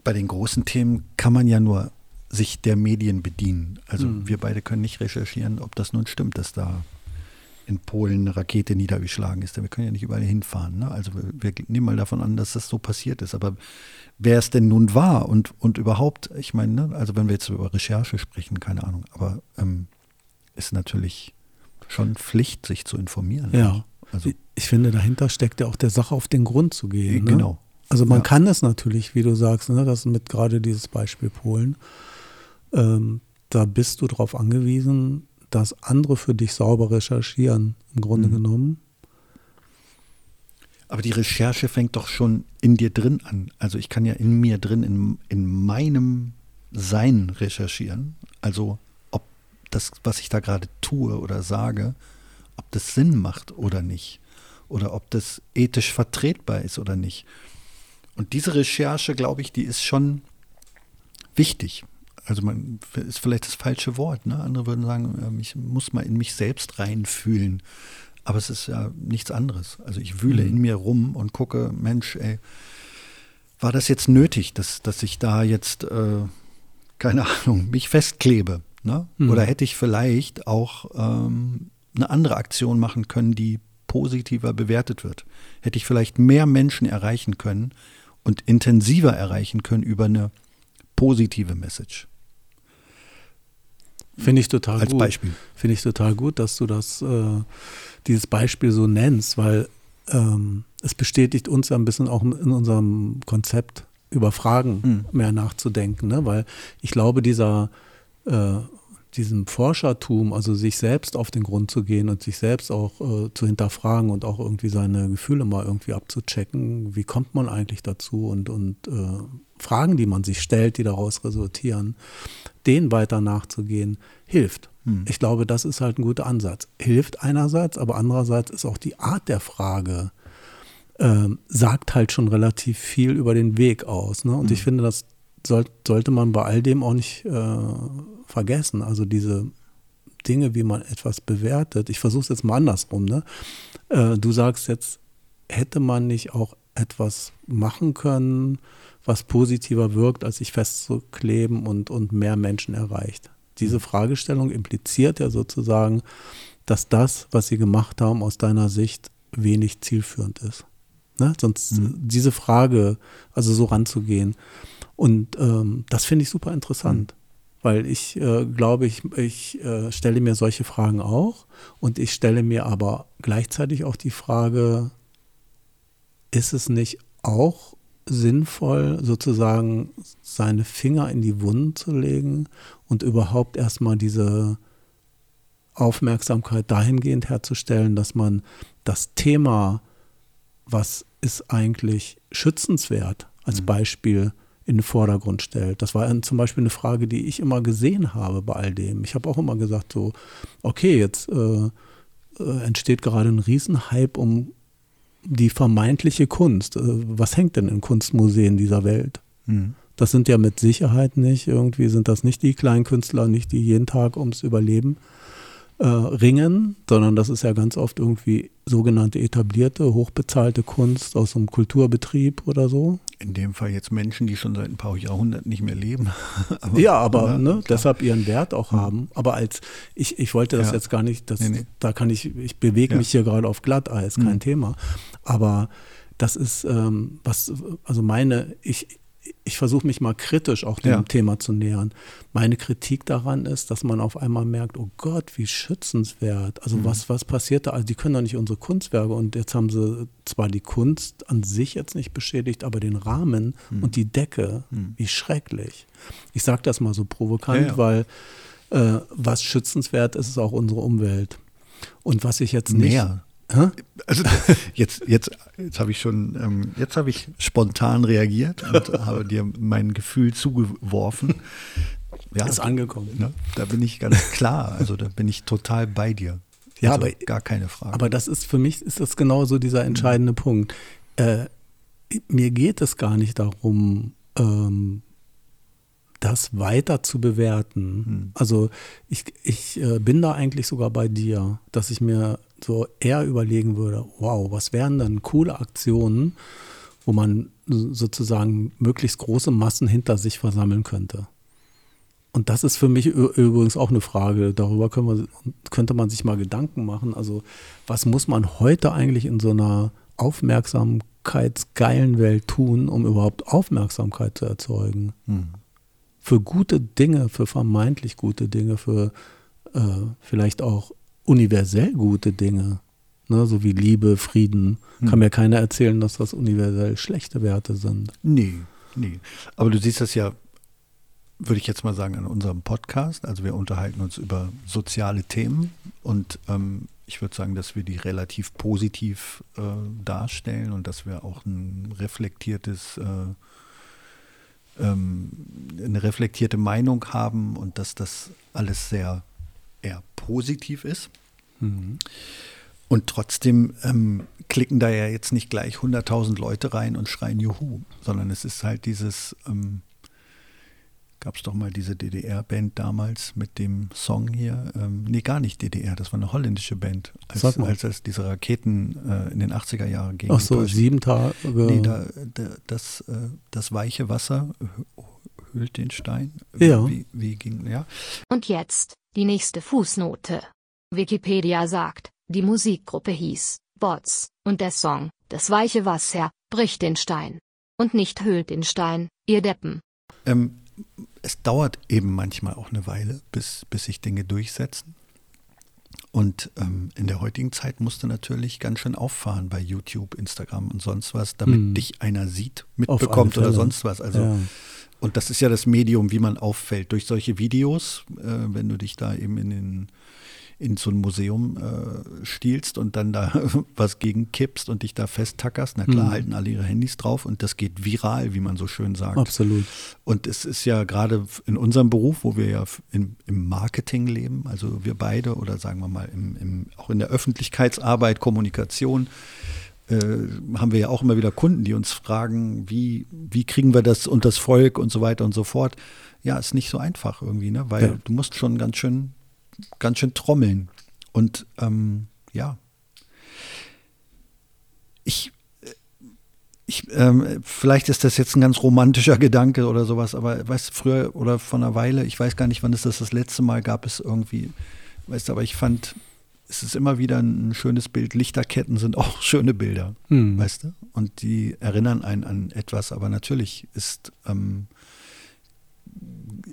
bei den großen Themen kann man ja nur sich der Medien bedienen. Also mhm. wir beide können nicht recherchieren, ob das nun stimmt, dass da in Polen eine Rakete niedergeschlagen ist. Wir können ja nicht überall hinfahren. Ne? Also wir, wir, nehmen mal davon an, dass das so passiert ist. Aber wer es denn nun war und, und überhaupt, ich meine, ne? also wenn wir jetzt über Recherche sprechen, keine Ahnung, aber ähm, ist natürlich schon Pflicht, sich zu informieren. Ja. Also, ich finde, dahinter steckt ja auch der Sache auf den Grund zu gehen. Ne? Genau. Also man ja. kann es natürlich, wie du sagst, ne, das mit gerade dieses Beispiel Polen, ähm, da bist du darauf angewiesen, dass andere für dich sauber recherchieren, im Grunde mhm. genommen. Aber die Recherche fängt doch schon in dir drin an. Also ich kann ja in mir drin, in, in meinem Sein recherchieren. Also ob das, was ich da gerade tue oder sage, ob das Sinn macht oder nicht. Oder ob das ethisch vertretbar ist oder nicht. Und diese Recherche, glaube ich, die ist schon wichtig also man ist vielleicht das falsche Wort. Ne? Andere würden sagen, ähm, ich muss mal in mich selbst reinfühlen. Aber es ist ja nichts anderes. Also ich wühle mhm. in mir rum und gucke, Mensch, ey, war das jetzt nötig, dass, dass ich da jetzt, äh, keine Ahnung, mich festklebe? Ne? Mhm. Oder hätte ich vielleicht auch ähm, eine andere Aktion machen können, die positiver bewertet wird? Hätte ich vielleicht mehr Menschen erreichen können und intensiver erreichen können über eine positive Message? Finde ich total Als gut. Beispiel. Finde ich total gut, dass du das, äh, dieses Beispiel so nennst, weil ähm, es bestätigt uns ja ein bisschen auch in unserem Konzept über Fragen mhm. mehr nachzudenken, ne? weil ich glaube, dieser äh, diesem Forschertum, also sich selbst auf den Grund zu gehen und sich selbst auch äh, zu hinterfragen und auch irgendwie seine Gefühle mal irgendwie abzuchecken, wie kommt man eigentlich dazu und, und äh, Fragen, die man sich stellt, die daraus resultieren, denen weiter nachzugehen, hilft. Hm. Ich glaube, das ist halt ein guter Ansatz. Hilft einerseits, aber andererseits ist auch die Art der Frage, äh, sagt halt schon relativ viel über den Weg aus. Ne? Und hm. ich finde, das soll, sollte man bei all dem auch nicht äh, vergessen. Also diese Dinge, wie man etwas bewertet. Ich versuche es jetzt mal andersrum. Ne? Äh, du sagst jetzt, hätte man nicht auch etwas machen können, was positiver wirkt, als sich festzukleben und, und mehr Menschen erreicht. Diese Fragestellung impliziert ja sozusagen, dass das, was sie gemacht haben, aus deiner Sicht wenig zielführend ist. Ne? Sonst mhm. diese Frage, also so ranzugehen. Und ähm, das finde ich super interessant, mhm. Weil ich äh, glaube, ich, ich äh, stelle mir solche Fragen auch und ich stelle mir aber gleichzeitig auch die Frage, ist es nicht auch sinnvoll, sozusagen seine Finger in die Wunden zu legen und überhaupt erstmal diese Aufmerksamkeit dahingehend herzustellen, dass man das Thema, was ist eigentlich schützenswert, als mhm. Beispiel in den Vordergrund stellt. Das war zum Beispiel eine Frage, die ich immer gesehen habe bei all dem. Ich habe auch immer gesagt, so, okay, jetzt äh, äh, entsteht gerade ein Riesenhype um die vermeintliche Kunst. Äh, was hängt denn in Kunstmuseen dieser Welt? Mhm. Das sind ja mit Sicherheit nicht, irgendwie sind das nicht die kleinen Künstler, nicht die jeden Tag ums Überleben äh, ringen, sondern das ist ja ganz oft irgendwie sogenannte etablierte, hochbezahlte Kunst aus einem Kulturbetrieb oder so. In dem Fall jetzt Menschen, die schon seit ein paar Jahrhunderten nicht mehr leben. aber, ja, aber ja, ne, deshalb ihren Wert auch mhm. haben. Aber als ich, ich wollte das ja. jetzt gar nicht, das, nee, nee. da kann ich, ich bewege ja. mich hier gerade auf Glatteis, kein mhm. Thema. Aber das ist ähm, was, also meine, ich, ich versuche mich mal kritisch auch dem ja. Thema zu nähern. Meine Kritik daran ist, dass man auf einmal merkt, oh Gott, wie schützenswert. Also mhm. was, was passiert da? Also die können doch nicht unsere Kunstwerke und jetzt haben sie zwar die Kunst an sich jetzt nicht beschädigt, aber den Rahmen mhm. und die Decke, mhm. wie schrecklich. Ich sage das mal so provokant, ja, ja. weil äh, was schützenswert ist, ist auch unsere Umwelt. Und was ich jetzt nicht. Mehr. Also jetzt, jetzt, jetzt habe ich schon, ähm, jetzt habe ich spontan reagiert und habe dir mein Gefühl zugeworfen. Ja, ist angekommen. Ne, da bin ich ganz klar. Also da bin ich total bei dir. Ja, also, aber gar keine Frage. Aber das ist für mich ist das genau so dieser entscheidende mhm. Punkt. Äh, mir geht es gar nicht darum, ähm, das weiter zu bewerten. Hm. Also ich, ich äh, bin da eigentlich sogar bei dir, dass ich mir so eher überlegen würde, wow, was wären dann coole Aktionen, wo man sozusagen möglichst große Massen hinter sich versammeln könnte. Und das ist für mich übrigens auch eine Frage. Darüber wir, könnte man sich mal Gedanken machen. Also, was muss man heute eigentlich in so einer aufmerksamkeitsgeilen Welt tun, um überhaupt Aufmerksamkeit zu erzeugen? Hm für gute Dinge, für vermeintlich gute Dinge, für äh, vielleicht auch universell gute Dinge, ne, so wie Liebe, Frieden, hm. kann mir keiner erzählen, dass das universell schlechte Werte sind. Nee, nee. Aber du siehst das ja, würde ich jetzt mal sagen, an unserem Podcast. Also wir unterhalten uns über soziale Themen und ähm, ich würde sagen, dass wir die relativ positiv äh, darstellen und dass wir auch ein reflektiertes äh, ähm, eine reflektierte Meinung haben und dass das alles sehr eher positiv ist. Mhm. Und trotzdem ähm, klicken da ja jetzt nicht gleich 100.000 Leute rein und schreien Juhu, sondern es ist halt dieses, ähm, gab es doch mal diese DDR-Band damals mit dem Song hier. Ähm, nee, gar nicht DDR, das war eine holländische Band, als, als es diese Raketen äh, in den 80er Jahren ging. Ach so, sieben Tage. Nee, da, da, das, äh, das weiche Wasser hüllt den Stein. Ja. Wie, wie ging, ja. Und jetzt, die nächste Fußnote. Wikipedia sagt, die Musikgruppe hieß Bots, und der Song, das weiche Wasser, bricht den Stein. Und nicht hüllt den Stein, ihr Deppen. Ähm, es dauert eben manchmal auch eine Weile, bis, bis sich Dinge durchsetzen. Und ähm, in der heutigen Zeit musst du natürlich ganz schön auffahren bei YouTube, Instagram und sonst was, damit hm. dich einer sieht, mitbekommt oder sonst was. Also ja. Und das ist ja das Medium, wie man auffällt durch solche Videos, äh, wenn du dich da eben in den in so ein Museum äh, stiehlst und dann da was gegen kippst und dich da festtackerst, na klar, mhm. halten alle ihre Handys drauf und das geht viral, wie man so schön sagt. Absolut. Und es ist ja gerade in unserem Beruf, wo wir ja in, im Marketing leben, also wir beide oder sagen wir mal im, im, auch in der Öffentlichkeitsarbeit, Kommunikation, äh, haben wir ja auch immer wieder Kunden, die uns fragen, wie, wie kriegen wir das und das Volk und so weiter und so fort. Ja, ist nicht so einfach irgendwie, ne? Weil ja. du musst schon ganz schön ganz schön trommeln. Und ähm, ja, ich, ich ähm, vielleicht ist das jetzt ein ganz romantischer Gedanke oder sowas, aber weißt du, früher oder vor einer Weile, ich weiß gar nicht, wann es das das letzte Mal gab, es irgendwie, weißt du, aber ich fand, es ist immer wieder ein schönes Bild. Lichterketten sind auch schöne Bilder, hm. weißt du? Und die erinnern einen an etwas, aber natürlich ist ähm,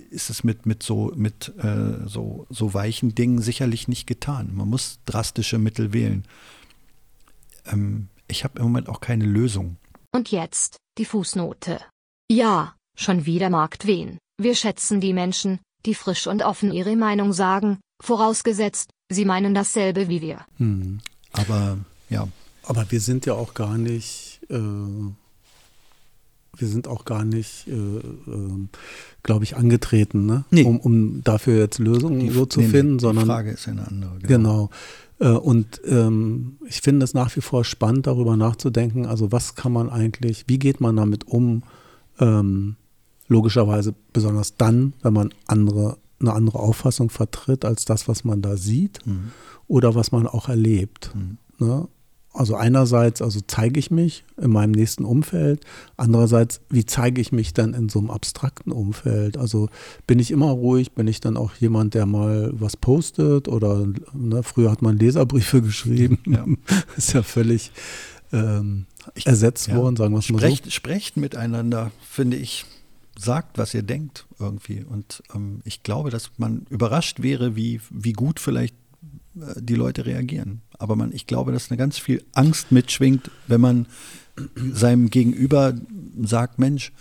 ist es mit, mit, so, mit äh, so, so weichen Dingen sicherlich nicht getan. Man muss drastische Mittel wählen. Ähm, ich habe im Moment auch keine Lösung. Und jetzt die Fußnote. Ja, schon wieder Markt wen. Wir schätzen die Menschen, die frisch und offen ihre Meinung sagen, vorausgesetzt, sie meinen dasselbe wie wir. Hm. Aber ja. Aber wir sind ja auch gar nicht äh, wir sind auch gar nicht, äh, äh, glaube ich, angetreten, ne? Nee. um, um dafür jetzt Lösungen die, so zu nee, finden, die sondern. Die Frage ist eine andere. Genau. genau. Äh, und ähm, ich finde es nach wie vor spannend, darüber nachzudenken, also was kann man eigentlich, wie geht man damit um, ähm, logischerweise besonders dann, wenn man andere, eine andere Auffassung vertritt als das, was man da sieht mhm. oder was man auch erlebt. Mhm. Ne? Also einerseits, also zeige ich mich in meinem nächsten Umfeld, andererseits, wie zeige ich mich dann in so einem abstrakten Umfeld? Also bin ich immer ruhig, bin ich dann auch jemand, der mal was postet oder ne, früher hat man Leserbriefe geschrieben, ja. ist ja völlig ähm, ersetzt ja. worden, sagen wir es mal so. Sprecht miteinander, finde ich, sagt, was ihr denkt irgendwie. Und ähm, ich glaube, dass man überrascht wäre, wie, wie gut vielleicht äh, die Leute reagieren. Aber man, ich glaube, dass eine ganz viel Angst mitschwingt, wenn man seinem Gegenüber sagt, Mensch,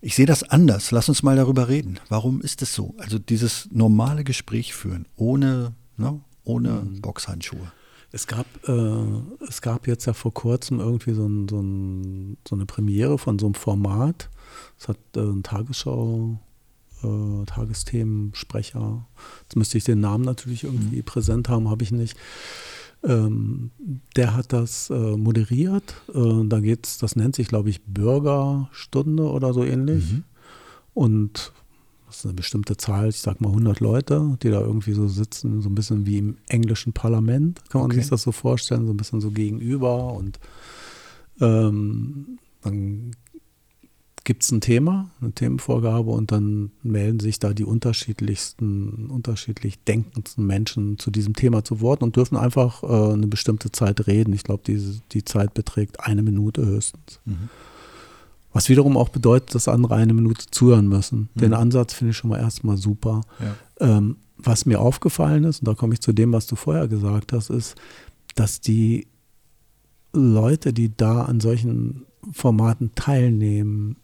ich sehe das anders, lass uns mal darüber reden. Warum ist es so? Also dieses normale Gespräch führen, ohne, ne, ohne mhm. Boxhandschuhe. Es gab, äh, es gab jetzt ja vor kurzem irgendwie so, ein, so, ein, so eine Premiere von so einem Format. Es hat äh, ein Tagesschau äh, Tagesthemensprecher. Jetzt müsste ich den Namen natürlich irgendwie mhm. präsent haben, habe ich nicht. Ähm, der hat das äh, moderiert. Äh, da geht's, das nennt sich, glaube ich, Bürgerstunde oder so ähnlich. Mhm. Und das ist eine bestimmte Zahl, ich sag mal 100 Leute, die da irgendwie so sitzen, so ein bisschen wie im englischen Parlament, kann man okay. sich das so vorstellen, so ein bisschen so gegenüber und ähm, dann gibt es ein Thema, eine Themenvorgabe und dann melden sich da die unterschiedlichsten, unterschiedlich denkendsten Menschen zu diesem Thema zu Wort und dürfen einfach äh, eine bestimmte Zeit reden. Ich glaube, die, die Zeit beträgt eine Minute höchstens. Mhm. Was wiederum auch bedeutet, dass andere eine Minute zuhören müssen. Mhm. Den Ansatz finde ich schon mal erstmal super. Ja. Ähm, was mir aufgefallen ist, und da komme ich zu dem, was du vorher gesagt hast, ist, dass die Leute, die da an solchen Formaten teilnehmen,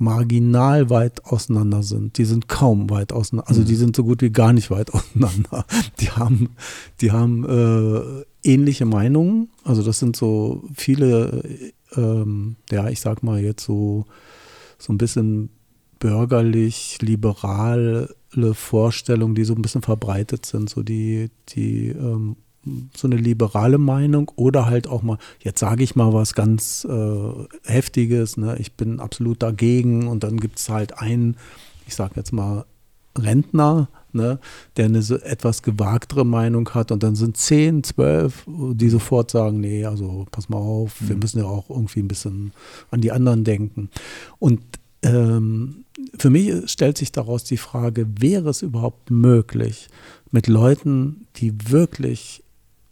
marginal weit auseinander sind. Die sind kaum weit auseinander. Also die mhm. sind so gut wie gar nicht weit auseinander. Die haben, die haben äh, ähnliche Meinungen. Also das sind so viele, ähm, ja, ich sag mal jetzt so, so ein bisschen bürgerlich, liberale Vorstellungen, die so ein bisschen verbreitet sind. So die, die ähm, so eine liberale Meinung oder halt auch mal, jetzt sage ich mal was ganz äh, Heftiges, ne? ich bin absolut dagegen und dann gibt es halt einen, ich sage jetzt mal Rentner, ne, der eine so etwas gewagtere Meinung hat und dann sind zehn, zwölf, die sofort sagen, nee, also pass mal auf, mhm. wir müssen ja auch irgendwie ein bisschen an die anderen denken. Und ähm, für mich stellt sich daraus die Frage, wäre es überhaupt möglich, mit Leuten, die wirklich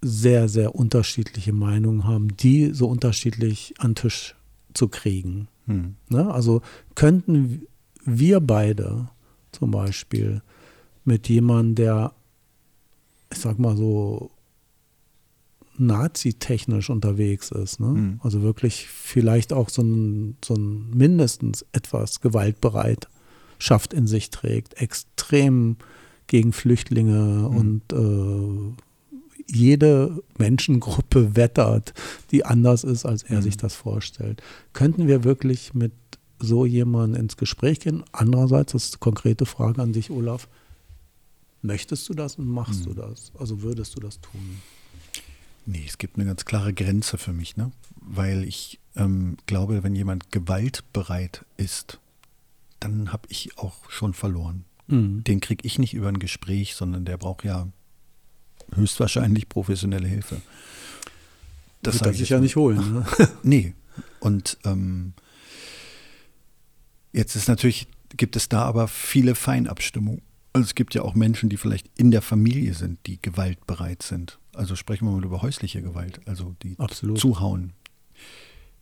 sehr, sehr unterschiedliche Meinungen haben, die so unterschiedlich an den Tisch zu kriegen. Hm. Ne? Also könnten wir beide zum Beispiel mit jemandem, der, ich sag mal so, nazi-technisch unterwegs ist, ne? Hm. also wirklich vielleicht auch so ein, so ein mindestens etwas gewaltbereit schafft in sich trägt, extrem gegen Flüchtlinge hm. und äh, jede Menschengruppe wettert, die anders ist, als er mhm. sich das vorstellt. Könnten wir wirklich mit so jemandem ins Gespräch gehen? Andererseits, das ist eine konkrete Frage an dich, Olaf. Möchtest du das und machst mhm. du das? Also würdest du das tun? Nee, es gibt eine ganz klare Grenze für mich, ne? weil ich ähm, glaube, wenn jemand gewaltbereit ist, dann habe ich auch schon verloren. Mhm. Den kriege ich nicht über ein Gespräch, sondern der braucht ja höchstwahrscheinlich professionelle Hilfe. Das wird er sich ja nicht holen. Ne? nee. Und ähm, jetzt ist natürlich, gibt es da aber viele Feinabstimmungen. Also es gibt ja auch Menschen, die vielleicht in der Familie sind, die gewaltbereit sind. Also sprechen wir mal über häusliche Gewalt, also die Absolut. zuhauen.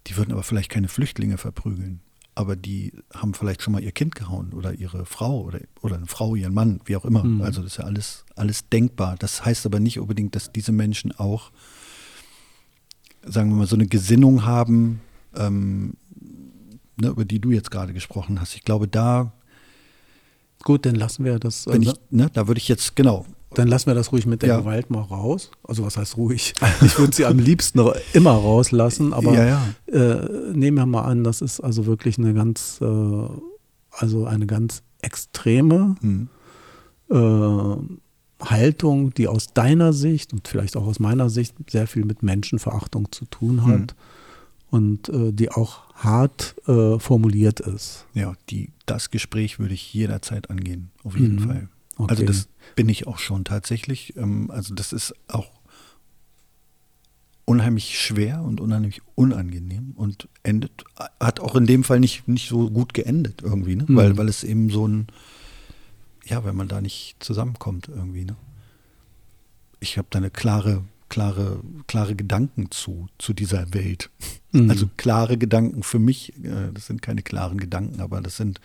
Die würden aber vielleicht keine Flüchtlinge verprügeln aber die haben vielleicht schon mal ihr Kind gehauen oder ihre Frau oder, oder eine Frau, ihren Mann, wie auch immer. Mhm. Also das ist ja alles, alles denkbar. Das heißt aber nicht unbedingt, dass diese Menschen auch, sagen wir mal, so eine Gesinnung haben, ähm, ne, über die du jetzt gerade gesprochen hast. Ich glaube, da. Gut, dann lassen wir das. Äh, ich, ne? da würde ich jetzt, genau, dann lassen wir das ruhig mit der ja. Gewalt mal raus. Also was heißt ruhig? Ich würde sie am liebsten immer rauslassen, aber ja, ja. Äh, nehmen wir mal an, das ist also wirklich eine ganz, äh, also eine ganz extreme mhm. äh, Haltung, die aus deiner Sicht und vielleicht auch aus meiner Sicht sehr viel mit Menschenverachtung zu tun hat. Mhm. Und äh, die auch hart äh, formuliert ist. Ja, die, das Gespräch würde ich jederzeit angehen, auf jeden mhm. Fall. Also okay. Also das bin ich auch schon tatsächlich. Ähm, also das ist auch unheimlich schwer und unheimlich unangenehm und endet, hat auch in dem Fall nicht, nicht so gut geendet irgendwie, ne? Mhm. weil, weil es eben so ein, ja, wenn man da nicht zusammenkommt irgendwie. Ne? Ich habe da eine klare, klare, klare Gedanken zu, zu dieser Welt. Mhm. Also klare Gedanken für mich, äh, das sind keine klaren Gedanken, aber das sind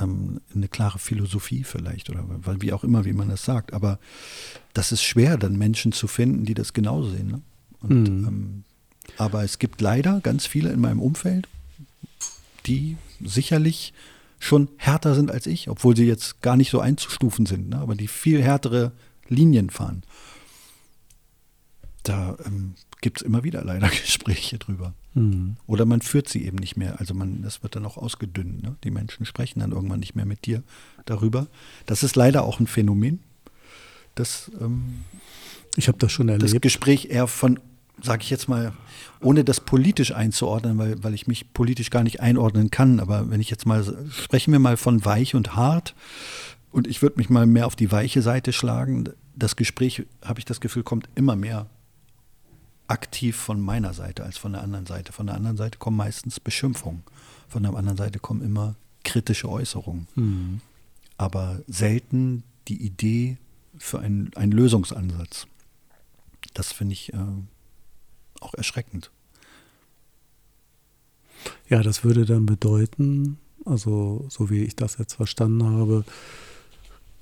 ähm, eine klare Philosophie vielleicht oder weil wie auch immer, wie man das sagt. Aber das ist schwer, dann Menschen zu finden, die das genauso sehen. Ne? Und, mhm. ähm, aber es gibt leider ganz viele in meinem Umfeld, die sicherlich schon härter sind als ich, obwohl sie jetzt gar nicht so einzustufen sind, ne? aber die viel härtere Linien fahren. Da ähm, gibt es immer wieder leider Gespräche drüber. Mhm. Oder man führt sie eben nicht mehr. Also man, das wird dann auch ausgedünnt. Ne? Die Menschen sprechen dann irgendwann nicht mehr mit dir darüber. Das ist leider auch ein Phänomen. Das, ähm Ich habe das schon erlebt. Das Gespräch eher von, sage ich jetzt mal, ohne das politisch einzuordnen, weil, weil ich mich politisch gar nicht einordnen kann, aber wenn ich jetzt mal, sprechen wir mal von weich und hart und ich würde mich mal mehr auf die weiche Seite schlagen. Das Gespräch, habe ich das Gefühl, kommt immer mehr aktiv von meiner Seite als von der anderen Seite. Von der anderen Seite kommen meistens Beschimpfungen. Von der anderen Seite kommen immer kritische Äußerungen. Mhm. Aber selten die Idee für einen, einen Lösungsansatz. Das finde ich äh, auch erschreckend. Ja, das würde dann bedeuten, also so wie ich das jetzt verstanden habe,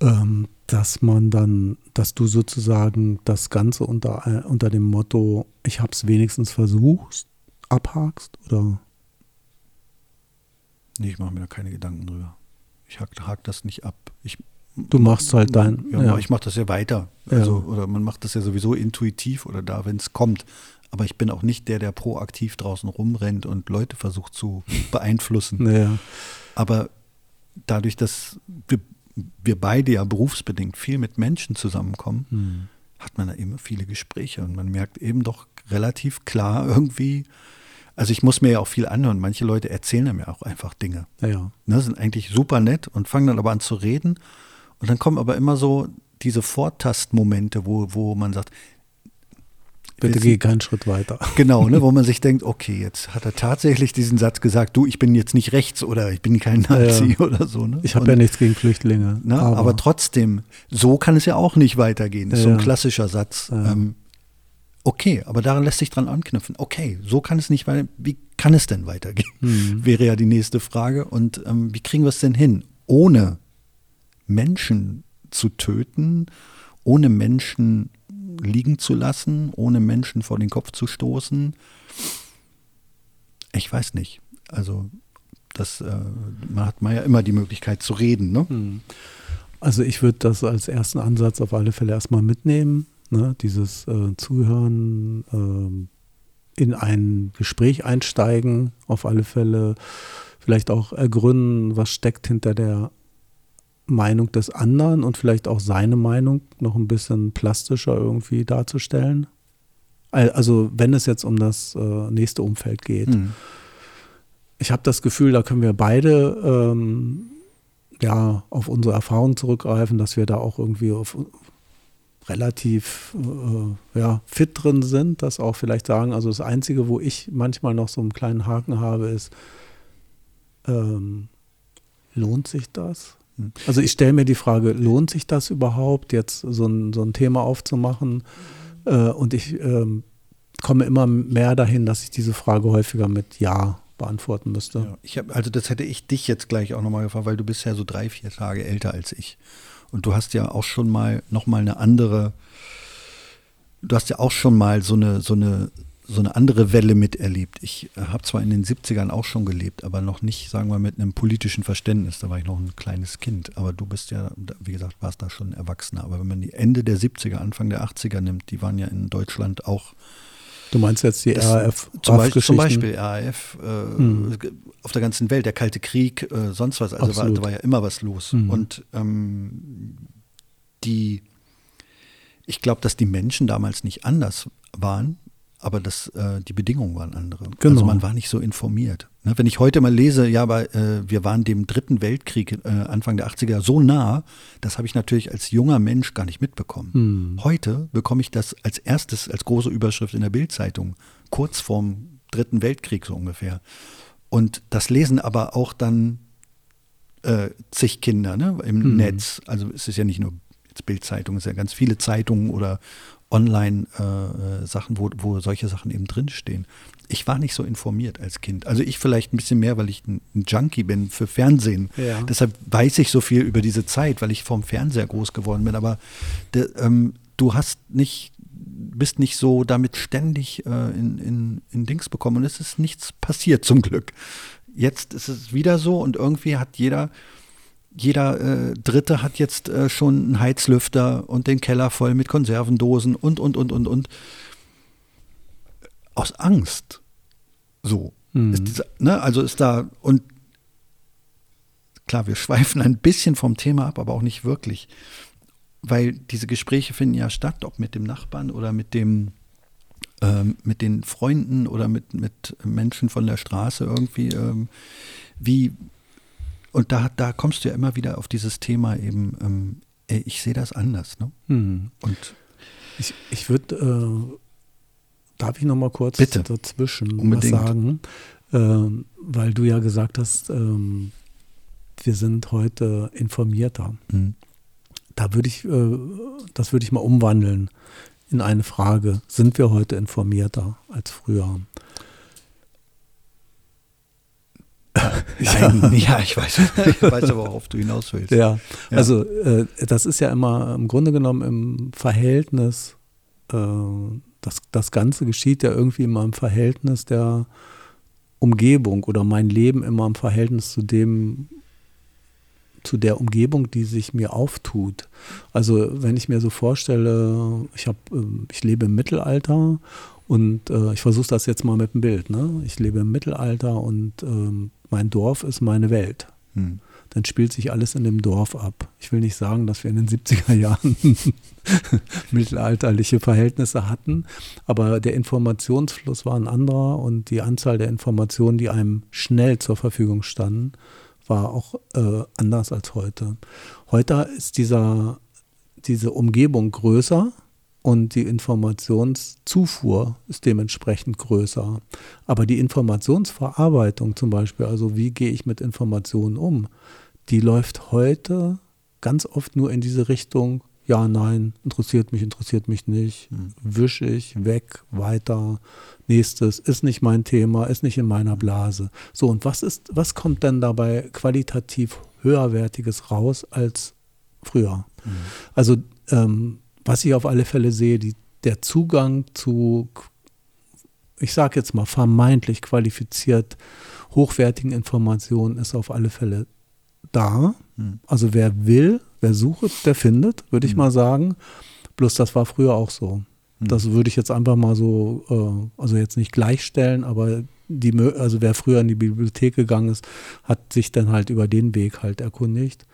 ähm, dass man dann, dass du sozusagen das Ganze unter, äh, unter dem Motto, ich habe es wenigstens versucht, abhakst oder? Nee, ich mache mir da keine Gedanken drüber. Ich hake hak das nicht ab. Ich, du machst halt dein. Ja, ja. ich mache das ja weiter. Also, ja. Oder man macht das ja sowieso intuitiv oder da, wenn es kommt. Aber ich bin auch nicht der, der proaktiv draußen rumrennt und Leute versucht zu beeinflussen. Aber dadurch, dass wir wir beide ja berufsbedingt viel mit Menschen zusammenkommen, mhm. hat man da eben viele Gespräche und man merkt eben doch relativ klar irgendwie, also ich muss mir ja auch viel anhören. Manche Leute erzählen mir auch einfach Dinge. Ja, ja. Ne, sind eigentlich super nett und fangen dann aber an zu reden. Und dann kommen aber immer so diese Vortastmomente, wo, wo man sagt, Bitte geh keinen Schritt weiter. Genau, ne, wo man sich denkt, okay, jetzt hat er tatsächlich diesen Satz gesagt, du, ich bin jetzt nicht rechts oder ich bin kein Nazi ja, oder so. Ne? Ich habe ja nichts gegen Flüchtlinge. Ne, aber, aber, trotzdem, so kann es ja auch nicht weitergehen. Das ist ja, so ein klassischer Satz. Ähm, okay, aber daran lässt sich dran anknüpfen. Okay, so kann es nicht weiter. Wie kann es denn weitergehen? Mhm. Wäre ja die nächste Frage. Und ähm, wie kriegen wir es denn hin, ohne Menschen zu töten, ohne Menschen liegen zu lassen, ohne Menschen vor den Kopf zu stoßen. Ich weiß nicht. Also das äh, man hat man ja immer die Möglichkeit zu reden. Ne? Hm. Also ich würde das als ersten Ansatz auf alle Fälle erstmal mitnehmen. Ne? Dieses äh, Zuhören, äh, in ein Gespräch einsteigen, auf alle Fälle vielleicht auch ergründen, was steckt hinter der Meinung des anderen und vielleicht auch seine Meinung noch ein bisschen plastischer irgendwie darzustellen. Also wenn es jetzt um das äh, nächste Umfeld geht. Mhm. Ich habe das Gefühl, da können wir beide ähm, ja auf unsere Erfahrung zurückgreifen, dass wir da auch irgendwie auf relativ äh, ja, fit drin sind, das auch vielleicht sagen. Also das Einzige, wo ich manchmal noch so einen kleinen Haken habe, ist, ähm, lohnt sich das? Also ich stelle mir die Frage, lohnt sich das überhaupt, jetzt so ein, so ein Thema aufzumachen? Äh, und ich ähm, komme immer mehr dahin, dass ich diese Frage häufiger mit Ja beantworten müsste. Ja, ich hab, also das hätte ich dich jetzt gleich auch nochmal gefragt, weil du bist ja so drei, vier Tage älter als ich. Und du hast ja auch schon mal nochmal eine andere, du hast ja auch schon mal so eine, so eine so eine andere Welle miterlebt. Ich äh, habe zwar in den 70ern auch schon gelebt, aber noch nicht, sagen wir, mit einem politischen Verständnis. Da war ich noch ein kleines Kind. Aber du bist ja, wie gesagt, warst da schon Erwachsener. Aber wenn man die Ende der 70er, Anfang der 80er nimmt, die waren ja in Deutschland auch. Du meinst jetzt die RAF? Zum, Beispiel, zum Beispiel RAF äh, hm. auf der ganzen Welt, der Kalte Krieg, äh, sonst was. Also war, da war ja immer was los. Hm. Und ähm, die, ich glaube, dass die Menschen damals nicht anders waren aber das, äh, die Bedingungen waren andere. Also genau. Also man war nicht so informiert. Ne? Wenn ich heute mal lese, ja, aber äh, wir waren dem Dritten Weltkrieg äh, Anfang der 80er so nah, das habe ich natürlich als junger Mensch gar nicht mitbekommen. Hm. Heute bekomme ich das als erstes, als große Überschrift in der Bildzeitung, kurz vorm Dritten Weltkrieg so ungefähr. Und das lesen aber auch dann äh, zig Kinder ne, im hm. Netz. Also es ist ja nicht nur Bildzeitung, es sind ja ganz viele Zeitungen oder Online-Sachen, äh, wo, wo solche Sachen eben drinstehen. Ich war nicht so informiert als Kind. Also ich vielleicht ein bisschen mehr, weil ich ein, ein Junkie bin für Fernsehen. Ja. Deshalb weiß ich so viel über diese Zeit, weil ich vom Fernseher groß geworden bin. Aber de, ähm, du hast nicht, bist nicht so damit ständig äh, in, in, in Dings bekommen. Und es ist nichts passiert zum Glück. Jetzt ist es wieder so und irgendwie hat jeder jeder äh, Dritte hat jetzt äh, schon einen Heizlüfter und den Keller voll mit Konservendosen und, und, und, und, und. Aus Angst. So. Mhm. Ist ne, also ist da, und klar, wir schweifen ein bisschen vom Thema ab, aber auch nicht wirklich. weil diese Gespräche finden ja statt, ob mit dem Nachbarn oder mit dem ähm, mit den Freunden oder mit, mit Menschen von der Straße irgendwie, ähm, wie, und da, da kommst du ja immer wieder auf dieses Thema eben, ähm, ey, ich sehe das anders. Ne? Hm. Und Ich, ich würde, äh, darf ich noch mal kurz Bitte. dazwischen Unbedingt. was sagen? Ähm, weil du ja gesagt hast, ähm, wir sind heute informierter. Mhm. Da würde ich, äh, das würde ich mal umwandeln in eine Frage. Sind wir heute informierter als früher? Nein, ja, ich weiß, ich weiß aber, worauf du hinaus willst. Ja, Ja. also äh, das ist ja immer im Grunde genommen im Verhältnis, äh, das, das Ganze geschieht ja irgendwie immer im Verhältnis der Umgebung oder mein Leben immer im Verhältnis zu dem, zu der Umgebung, die sich mir auftut. Also wenn ich mir so vorstelle, ich habe, ich lebe im Mittelalter und äh, ich versuche das jetzt mal mit dem Bild. Ne? Ich lebe im Mittelalter und ähm, mein Dorf ist meine Welt Hm. dann spielt sich alles in dem Dorf ab. Ich will nicht sagen, dass wir in den 70er Jahren mittelalterliche Verhältnisse hatten, aber der Informationsfluss war ein anderer und die Anzahl der Informationen, die einem schnell zur Verfügung standen, war auch äh, anders als heute. Heute ist dieser, diese Umgebung größer und die Informationszufuhr ist dementsprechend größer. Aber die Informationsverarbeitung zum Beispiel, also wie gehe ich mit Informationen um, die läuft heute ganz oft nur in diese Richtung, ja, nein, interessiert mich, interessiert mich nicht, Hm. wisch ich, weg, weiter, nächstes, ist nicht mein Thema, ist nicht in meiner Blase. So, und was ist, was kommt denn dabei qualitativ höherwertiges raus als früher? Hm. Also, ähm, was ich auf alle Fälle sehe, die, der Zugang zu, ich sage jetzt mal, vermeintlich qualifiziert hochwertigen Informationen ist auf alle Fälle da. Hm. Also wer will, wer sucht, der findet, würde ich Hm. mal sagen. Bloß das war früher auch so. Hm. Das würde ich jetzt einfach mal so, äh, also jetzt nicht gleichstellen, aber die, also wer früher in die Bibliothek gegangen ist, hat sich dann halt über den Weg halt erkundigt.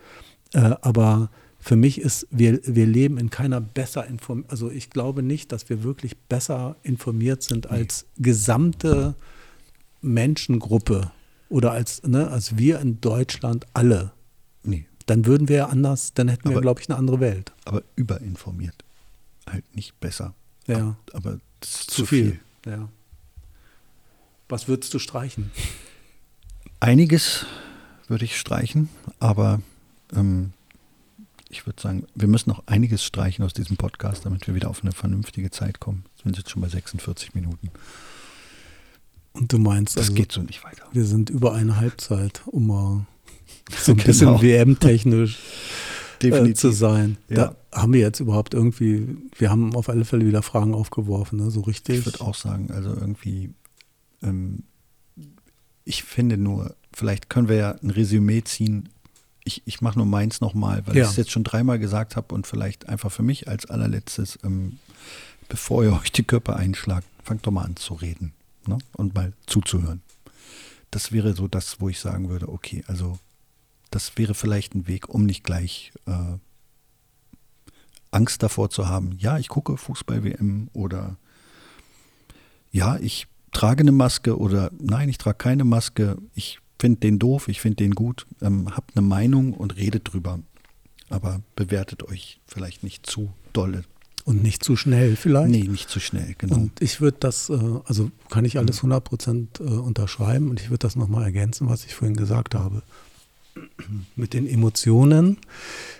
Äh, aber für mich ist, wir, wir leben in keiner besser informiert, also ich glaube nicht, dass wir wirklich besser informiert sind als gesamte Menschengruppe oder als, ne, als wir in Deutschland alle. Nee, Dann würden wir ja anders, dann hätten wir, Aber- glaube ich, eine andere Welt. aber überinformiert. Halt nicht besser. Ja, Aber das ist zu, viel. Ja. Was würdest du streichen? Einiges würde ich streichen, aber ähm, ich würde sagen, wir müssen noch einiges streichen aus diesem Podcast, damit wir wieder auf eine vernünftige Zeit kommen. Wir sind jetzt schon bei 46 Minuten. Und du meinst, Das also, geht so nicht weiter. wir sind über eine Halbzeit, um mal so ein Genau. bisschen WM-technisch äh, zu sein. Ja. Da haben wir jetzt überhaupt irgendwie, wir haben auf alle Fälle wieder Fragen aufgeworfen, ne? so richtig. Ich würde auch sagen, also irgendwie, ähm, ich finde nur, vielleicht können wir ja ein Resümee ziehen. Ich, ich mache nur meins nochmal, weil Ja. ich es jetzt schon dreimal gesagt habe und vielleicht einfach für mich als allerletztes, ähm, bevor ihr euch die Köpfe einschlagt, fangt doch mal an zu reden ne? und mal zuzuhören. Das wäre so das, wo ich sagen würde, okay, also das wäre vielleicht ein Weg, um nicht gleich äh, Angst davor zu haben, ja, ich gucke Fußball-WM oder ja, ich trage eine Maske oder nein, ich trage keine Maske, ich finde den doof, ich finde den gut, ähm, habt eine Meinung und redet drüber. Aber bewertet euch vielleicht nicht zu dolle. Und nicht zu schnell vielleicht. Nee, nicht zu schnell, genau. Und ich würde das, äh, also kann ich alles 100 Prozent äh, unterschreiben und ich würde das nochmal ergänzen, was ich vorhin gesagt habe. Mit den Emotionen,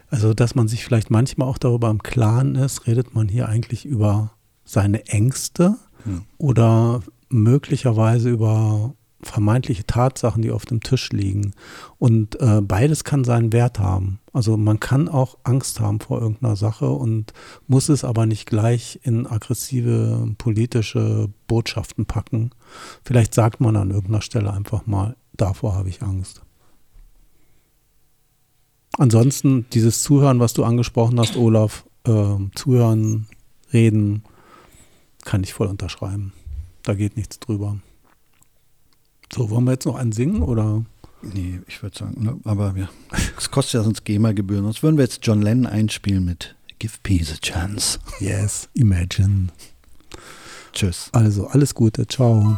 also dass man sich vielleicht manchmal auch darüber im Klaren ist, redet man hier eigentlich über seine Ängste Hm. oder möglicherweise über vermeintliche Tatsachen, die auf dem Tisch liegen. Und äh, beides kann seinen Wert haben. Also man kann auch Angst haben vor irgendeiner Sache und muss es aber nicht gleich in aggressive politische Botschaften packen. Vielleicht sagt man an irgendeiner Stelle einfach mal, davor habe ich Angst. Ansonsten dieses Zuhören, was du angesprochen hast, Olaf, äh, zuhören, reden, kann ich voll unterschreiben. Da geht nichts drüber. So, wollen wir jetzt noch einen singen oder? Nee, ich würde sagen, ne, aber ja, es kostet ja sonst GEMA-Gebühren. Sonst würden wir jetzt John Lennon einspielen mit Give peace a chance. Yes, imagine. Tschüss. Also alles Gute, ciao.